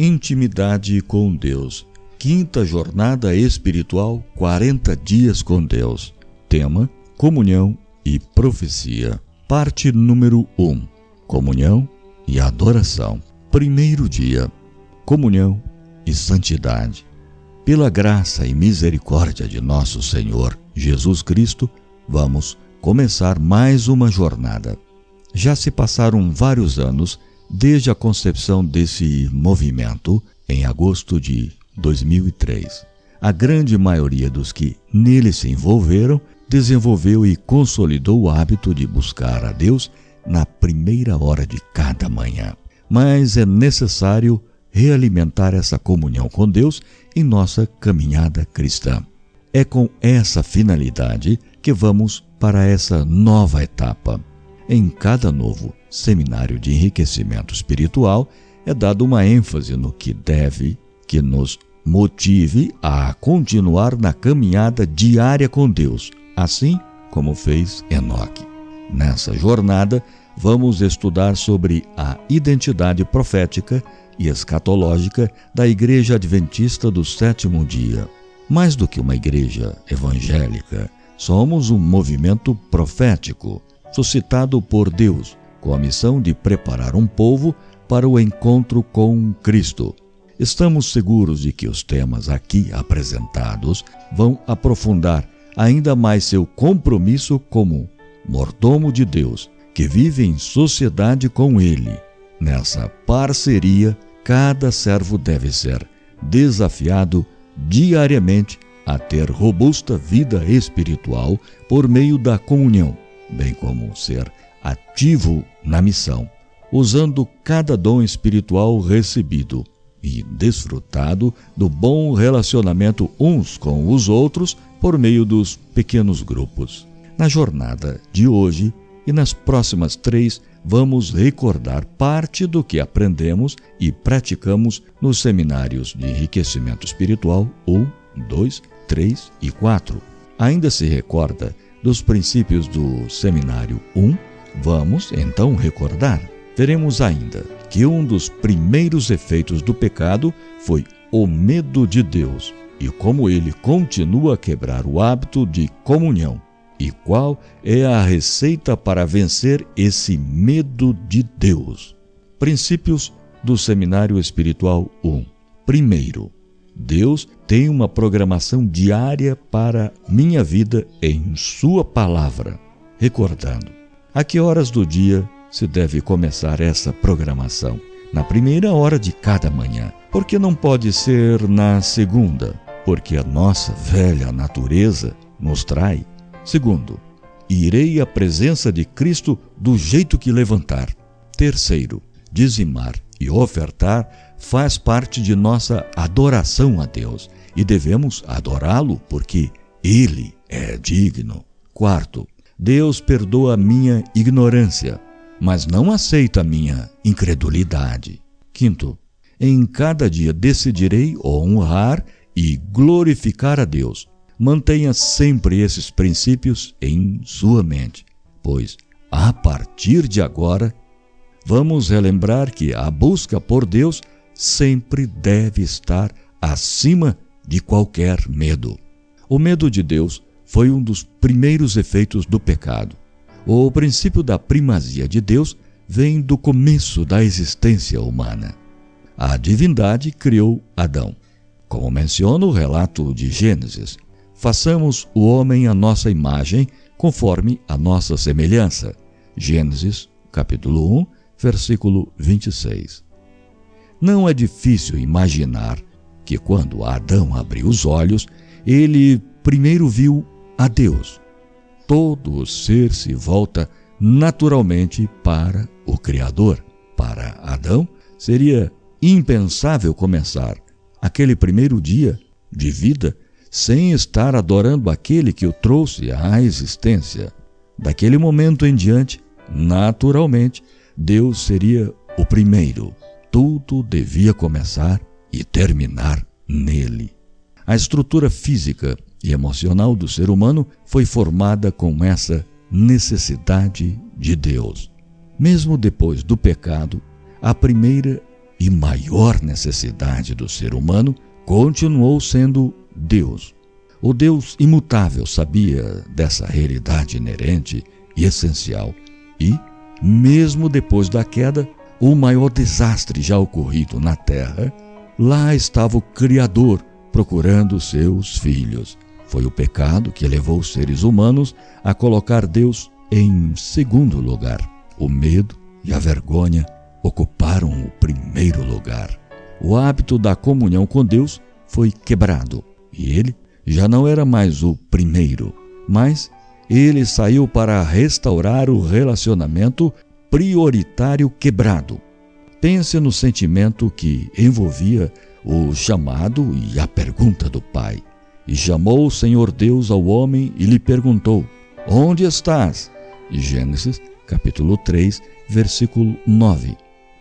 Intimidade com Deus. Quinta jornada espiritual 40 dias com Deus. Tema: Comunhão e profecia. Parte número 1: Comunhão e adoração. Primeiro dia: Comunhão e santidade. Pela graça e misericórdia de nosso Senhor Jesus Cristo, vamos começar mais uma jornada. Já se passaram vários anos desde a concepção desse movimento em agosto de 2003. A grande maioria dos que nele se envolveram desenvolveu e consolidou o hábito de buscar a Deus na primeira hora de cada manhã. Mas é necessário realimentar essa comunhão com Deus em nossa caminhada cristã. É com essa finalidade que vamos para essa nova etapa. Em cada novo seminário de enriquecimento espiritual, é dado uma ênfase no que deve, que nos motive a continuar na caminhada diária com Deus, assim como fez Enoque. Nessa jornada, vamos estudar sobre a identidade profética e escatológica da Igreja Adventista do Sétimo Dia. Mais do que uma igreja evangélica, somos um movimento profético suscitado por Deus, com a missão de preparar um povo para o encontro com Cristo. Estamos seguros de que os temas aqui apresentados vão aprofundar ainda mais seu compromisso como mordomo de Deus, que vive em sociedade com Ele. Nessa parceria, cada servo deve ser desafiado diariamente a ter robusta vida espiritual por meio da comunhão bem como ser ativo na missão, usando cada dom espiritual recebido e desfrutado do bom relacionamento uns com os outros por meio dos pequenos grupos. Na jornada de hoje e nas próximas três, vamos recordar parte do que aprendemos e praticamos nos seminários de enriquecimento espiritual 1, 2, 3 e 4. Ainda se recorda dos princípios do Seminário 1, vamos então recordar. Veremos ainda que um dos primeiros efeitos do pecado foi o medo de Deus e como ele continua a quebrar o hábito de comunhão. E qual é a receita para vencer esse medo de Deus? Princípios do Seminário Espiritual 1. Primeiro, Deus tem uma programação diária para minha vida em Sua palavra. Recordando, a que horas do dia se deve começar essa programação? Na primeira hora de cada manhã. Porque não pode ser na segunda? Porque a nossa velha natureza nos trai. Segundo, irei à presença de Cristo do jeito que levantar. Terceiro, dizimar e ofertar faz parte de nossa adoração a Deus e devemos adorá-lo porque ele é digno. Quarto, Deus perdoa a minha ignorância, mas não aceita a minha incredulidade. Quinto, em cada dia decidirei honrar e glorificar a Deus. Mantenha sempre esses princípios em sua mente, pois a partir de agora vamos relembrar que a busca por Deus sempre deve estar acima de qualquer medo. O medo de Deus foi um dos primeiros efeitos do pecado. O princípio da primazia de Deus vem do começo da existência humana. A divindade criou Adão. Como menciona o relato de Gênesis, façamos o homem à nossa imagem, conforme a nossa semelhança. Gênesis, capítulo 1, versículo 26. Não é difícil imaginar que quando Adão abriu os olhos, ele primeiro viu a Deus. Todo o ser se volta naturalmente para o Criador. Para Adão, seria impensável começar aquele primeiro dia de vida sem estar adorando aquele que o trouxe à existência. Daquele momento em diante, naturalmente, Deus seria o primeiro. Tudo devia começar e terminar nele. A estrutura física e emocional do ser humano foi formada com essa necessidade de Deus. Mesmo depois do pecado, a primeira e maior necessidade do ser humano continuou sendo Deus. O Deus imutável sabia dessa realidade inerente e essencial e, mesmo depois da queda, o maior desastre já ocorrido na Terra, lá estava o Criador procurando seus filhos. Foi o pecado que levou os seres humanos a colocar Deus em segundo lugar. O medo e a vergonha ocuparam o primeiro lugar. O hábito da comunhão com Deus foi quebrado e ele já não era mais o primeiro, mas ele saiu para restaurar o relacionamento prioritário quebrado. Pense no sentimento que envolvia o chamado e a pergunta do Pai. E chamou o Senhor Deus ao homem e lhe perguntou: Onde estás? Gênesis, capítulo 3, versículo 9.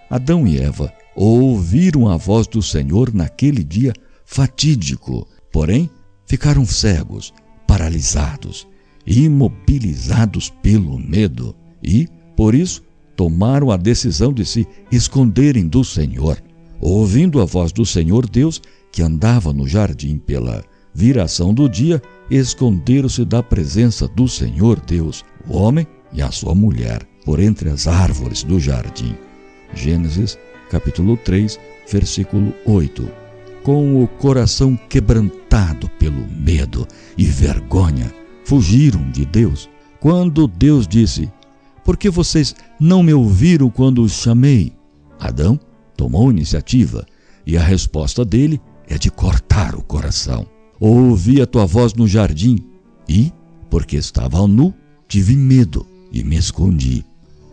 Adão e Eva ouviram a voz do Senhor naquele dia fatídico, porém ficaram cegos, paralisados, imobilizados pelo medo e, por isso, tomaram a decisão de se esconderem do Senhor. Ouvindo a voz do Senhor Deus, que andava no jardim pela viração do dia, esconderam-se da presença do Senhor Deus, o homem e a sua mulher, por entre as árvores do jardim. Gênesis, capítulo 3, versículo 8. Com o coração quebrantado pelo medo e vergonha, fugiram de Deus. Quando Deus disse: Por que vocês não me ouviram quando os chamei? Adão tomou iniciativa e a resposta dele é de cortar o coração. Ouvi a tua voz no jardim e, porque estava nu, tive medo e me escondi.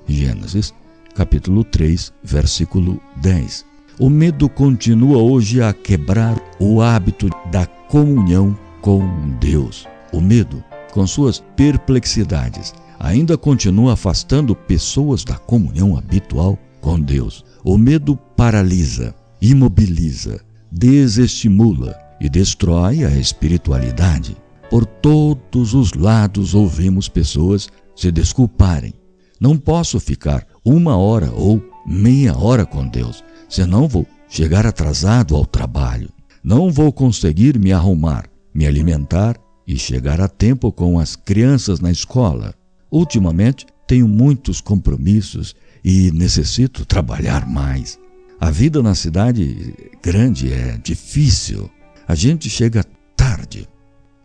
Gênesis, capítulo 3, versículo 10. O medo continua hoje a quebrar o hábito da comunhão com Deus. O medo, com suas perplexidades, ainda continua afastando pessoas da comunhão habitual com Deus. O medo paralisa, imobiliza, desestimula e destrói a espiritualidade. Por todos os lados ouvimos pessoas se desculparem. Não posso ficar uma hora ou meia hora com Deus, senão vou chegar atrasado ao trabalho. Não vou conseguir me arrumar, me alimentar e chegar a tempo com as crianças na escola. Ultimamente tenho muitos compromissos e necessito trabalhar mais. A vida na cidade grande é difícil. A gente chega tarde,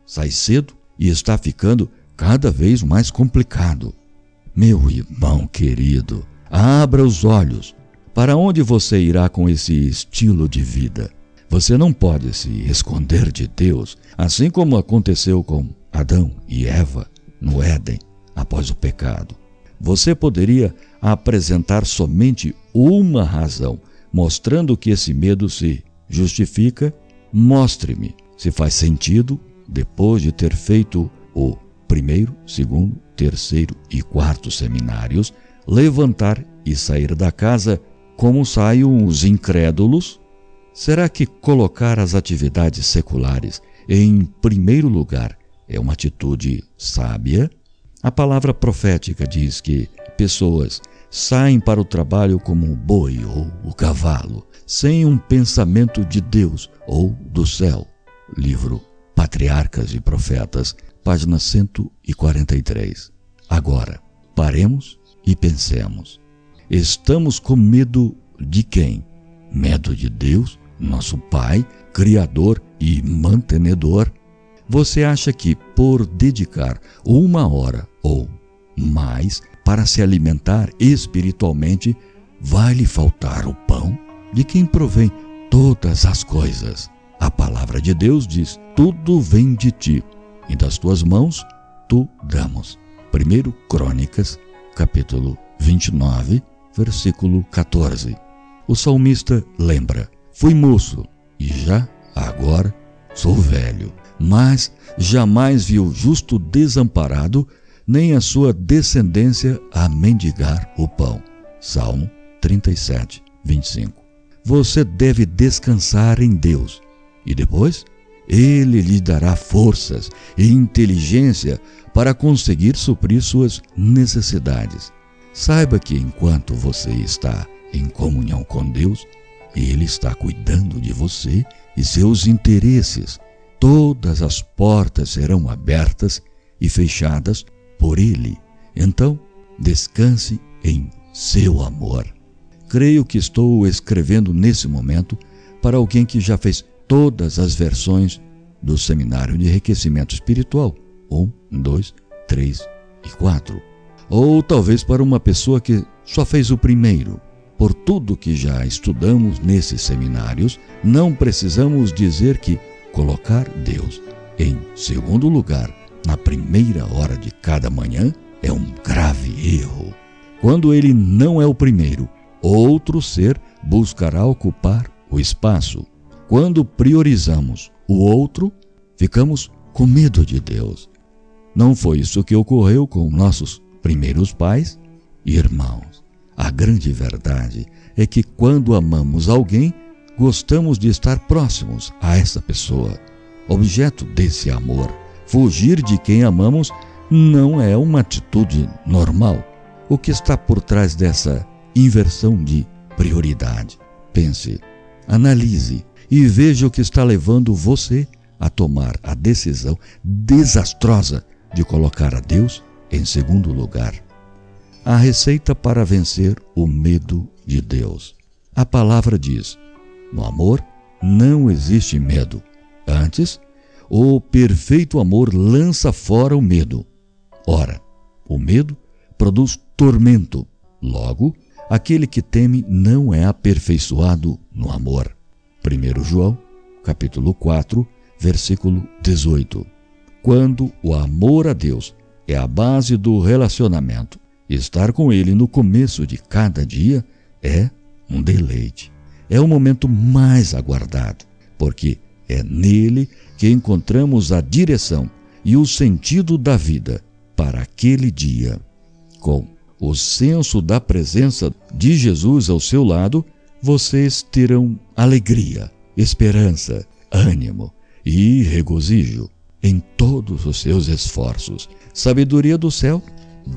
sai cedo e está ficando cada vez mais complicado. Meu irmão querido, abra os olhos. Para onde você irá com esse estilo de vida? Você não pode se esconder de Deus, assim como aconteceu com Adão e Eva no Éden após o pecado. Você poderia apresentar somente uma razão, mostrando que esse medo se justifica. Mostre-me se faz sentido, depois de ter feito o primeiro, segundo, terceiro e quarto seminários, levantar e sair da casa como saem os incrédulos? Será que colocar as atividades seculares em primeiro lugar é uma atitude sábia? A palavra profética diz que pessoas saem para o trabalho como o boi ou o cavalo, sem um pensamento de Deus ou do céu. Livro Patriarcas e Profetas, página 143. Agora, paremos e pensemos. Estamos com medo de quem? Medo de Deus, nosso Pai, Criador e mantenedor? Você acha que por dedicar uma hora ou mais para se alimentar espiritualmente, vai lhe faltar o pão? De quem provém todas as coisas? A palavra de Deus diz: tudo vem de ti, e das tuas mãos tu damos. 1 Crônicas, capítulo 29, versículo 14. O salmista lembra: Fui moço e já agora sou velho mas jamais viu o justo desamparado, nem a sua descendência a mendigar o pão. Salmo 37, 25. Você deve descansar em Deus e depois ele lhe dará forças e inteligência para conseguir suprir suas necessidades. Saiba que enquanto você está em comunhão com Deus, Ele está cuidando de você e seus interesses. Todas as portas serão abertas e fechadas por Ele. Então, descanse em seu amor. Creio que estou escrevendo nesse momento para alguém que já fez todas as versões do Seminário de Enriquecimento Espiritual 1, 2, 3 e 4. Ou talvez para uma pessoa que só fez o primeiro. Por tudo que já estudamos nesses seminários, não precisamos dizer que colocar Deus em segundo lugar na primeira hora de cada manhã é um grave erro. Quando ele não é o primeiro, outro ser buscará ocupar o espaço. Quando priorizamos o outro, ficamos com medo de Deus. Não foi isso que ocorreu com nossos primeiros pais e irmãos. A grande verdade é que quando amamos alguém, gostamos de estar próximos a essa pessoa, objeto desse amor. Fugir de quem amamos não é uma atitude normal. O que está por trás dessa inversão de prioridade? Pense, analise e veja o que está levando você a tomar a decisão desastrosa de colocar a Deus em segundo lugar. A receita para vencer o medo de Deus. A palavra diz: no amor não existe medo. Antes, o perfeito amor lança fora o medo. Ora, o medo produz tormento. Logo, aquele que teme não é aperfeiçoado no amor. 1 João, capítulo 4, versículo 18. Quando o amor a Deus é a base do relacionamento, estar com Ele no começo de cada dia é um deleite. É o momento mais aguardado, porque é nele que encontramos a direção e o sentido da vida para aquele dia. Com o senso da presença de Jesus ao seu lado, vocês terão alegria, esperança, ânimo e regozijo em todos os seus esforços. Sabedoria do céu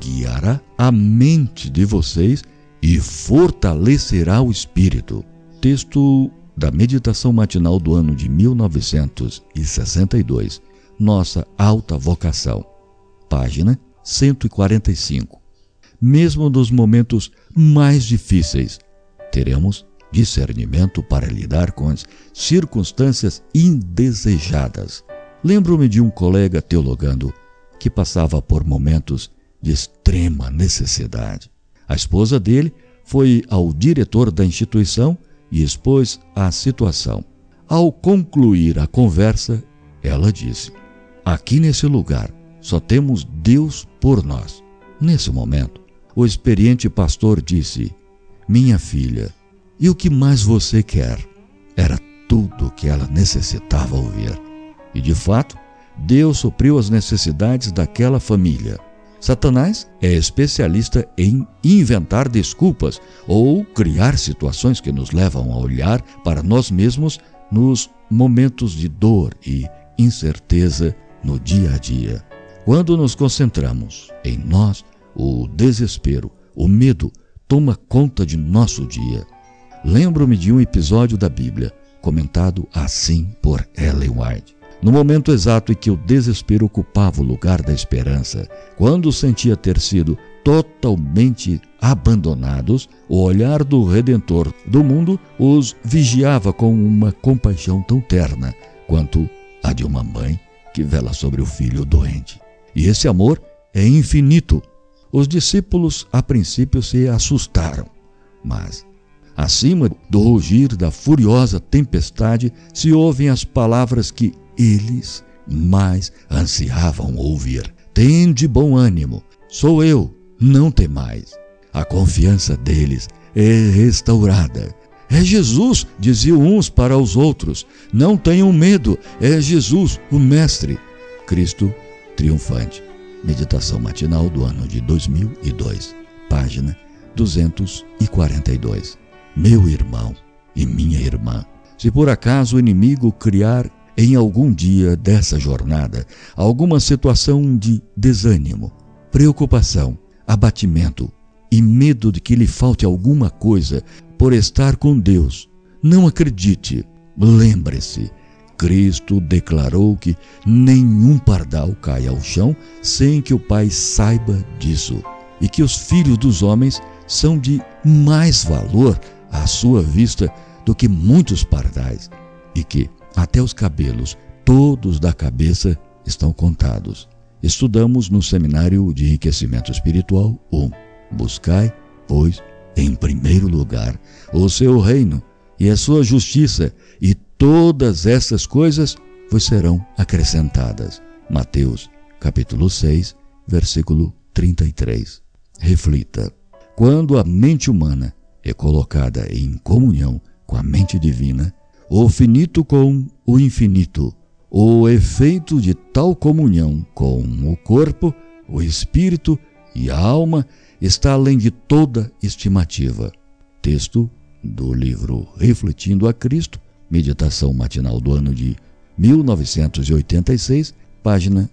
guiará a mente de vocês e fortalecerá o espírito. Texto da meditação matinal do ano de 1962. Nossa alta vocação. Página 145. Mesmo nos momentos mais difíceis, teremos discernimento para lidar com as circunstâncias indesejadas. Lembro-me de um colega teologando que passava por momentos de extrema necessidade. A esposa dele foi ao diretor da instituição e expôs a situação. Ao concluir a conversa, ela disse: Aqui nesse lugar só temos Deus por nós. Nesse momento, o experiente pastor disse: Minha filha, e o que mais você quer? Era tudo o que ela necessitava ouvir. E de fato, Deus supriu as necessidades daquela família. Satanás é especialista em inventar desculpas ou criar situações que nos levam a olhar para nós mesmos nos momentos de dor e incerteza no dia a dia. Quando nos concentramos em nós, o desespero, o medo toma conta de nosso dia. Lembro-me de um episódio da Bíblia, comentado assim por Ellen White. No momento exato em que o desespero ocupava o lugar da esperança, quando sentia ter sido totalmente abandonados, o olhar do Redentor do mundo os vigiava com uma compaixão tão terna quanto a de uma mãe que vela sobre o filho doente. E esse amor é infinito. Os discípulos, a princípio, se assustaram, mas Acima do rugir da furiosa tempestade se ouvem as palavras que eles mais ansiavam ouvir. Tende bom ânimo, sou eu, não temais. A confiança deles é restaurada. É Jesus, diziam uns para os outros. Não tenham medo, é Jesus, o Mestre. Cristo triunfante. Meditação matinal do ano de 2002, página 242 meu irmão e minha irmã. Se por acaso o inimigo criar em algum dia dessa jornada alguma situação de desânimo, preocupação, abatimento e medo de que lhe falte alguma coisa por estar com Deus, Não acredite. Lembre-se, Cristo declarou que nenhum pardal cai ao chão sem que o Pai saiba disso, e que os filhos dos homens são de mais valor à sua vista do que muitos pardais, e que até os cabelos, todos da cabeça, estão contados. Estudamos no Seminário de Enriquecimento Espiritual 1. Buscai, pois, em primeiro lugar, o seu reino e a sua justiça, e todas essas coisas vos serão acrescentadas. Mateus, capítulo 6, versículo 33. Reflita. Quando a mente humana é colocada em comunhão com a mente divina, o finito com o infinito, o efeito de tal comunhão com o corpo, o espírito e a alma está além de toda estimativa. Texto do livro Refletindo a Cristo, meditação matinal do ano de 1986, página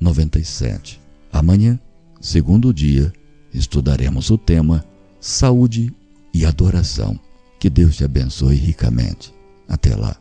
97. Amanhã, segundo dia, estudaremos o tema Saúde e Adoração. Que Deus te abençoe ricamente. Até lá.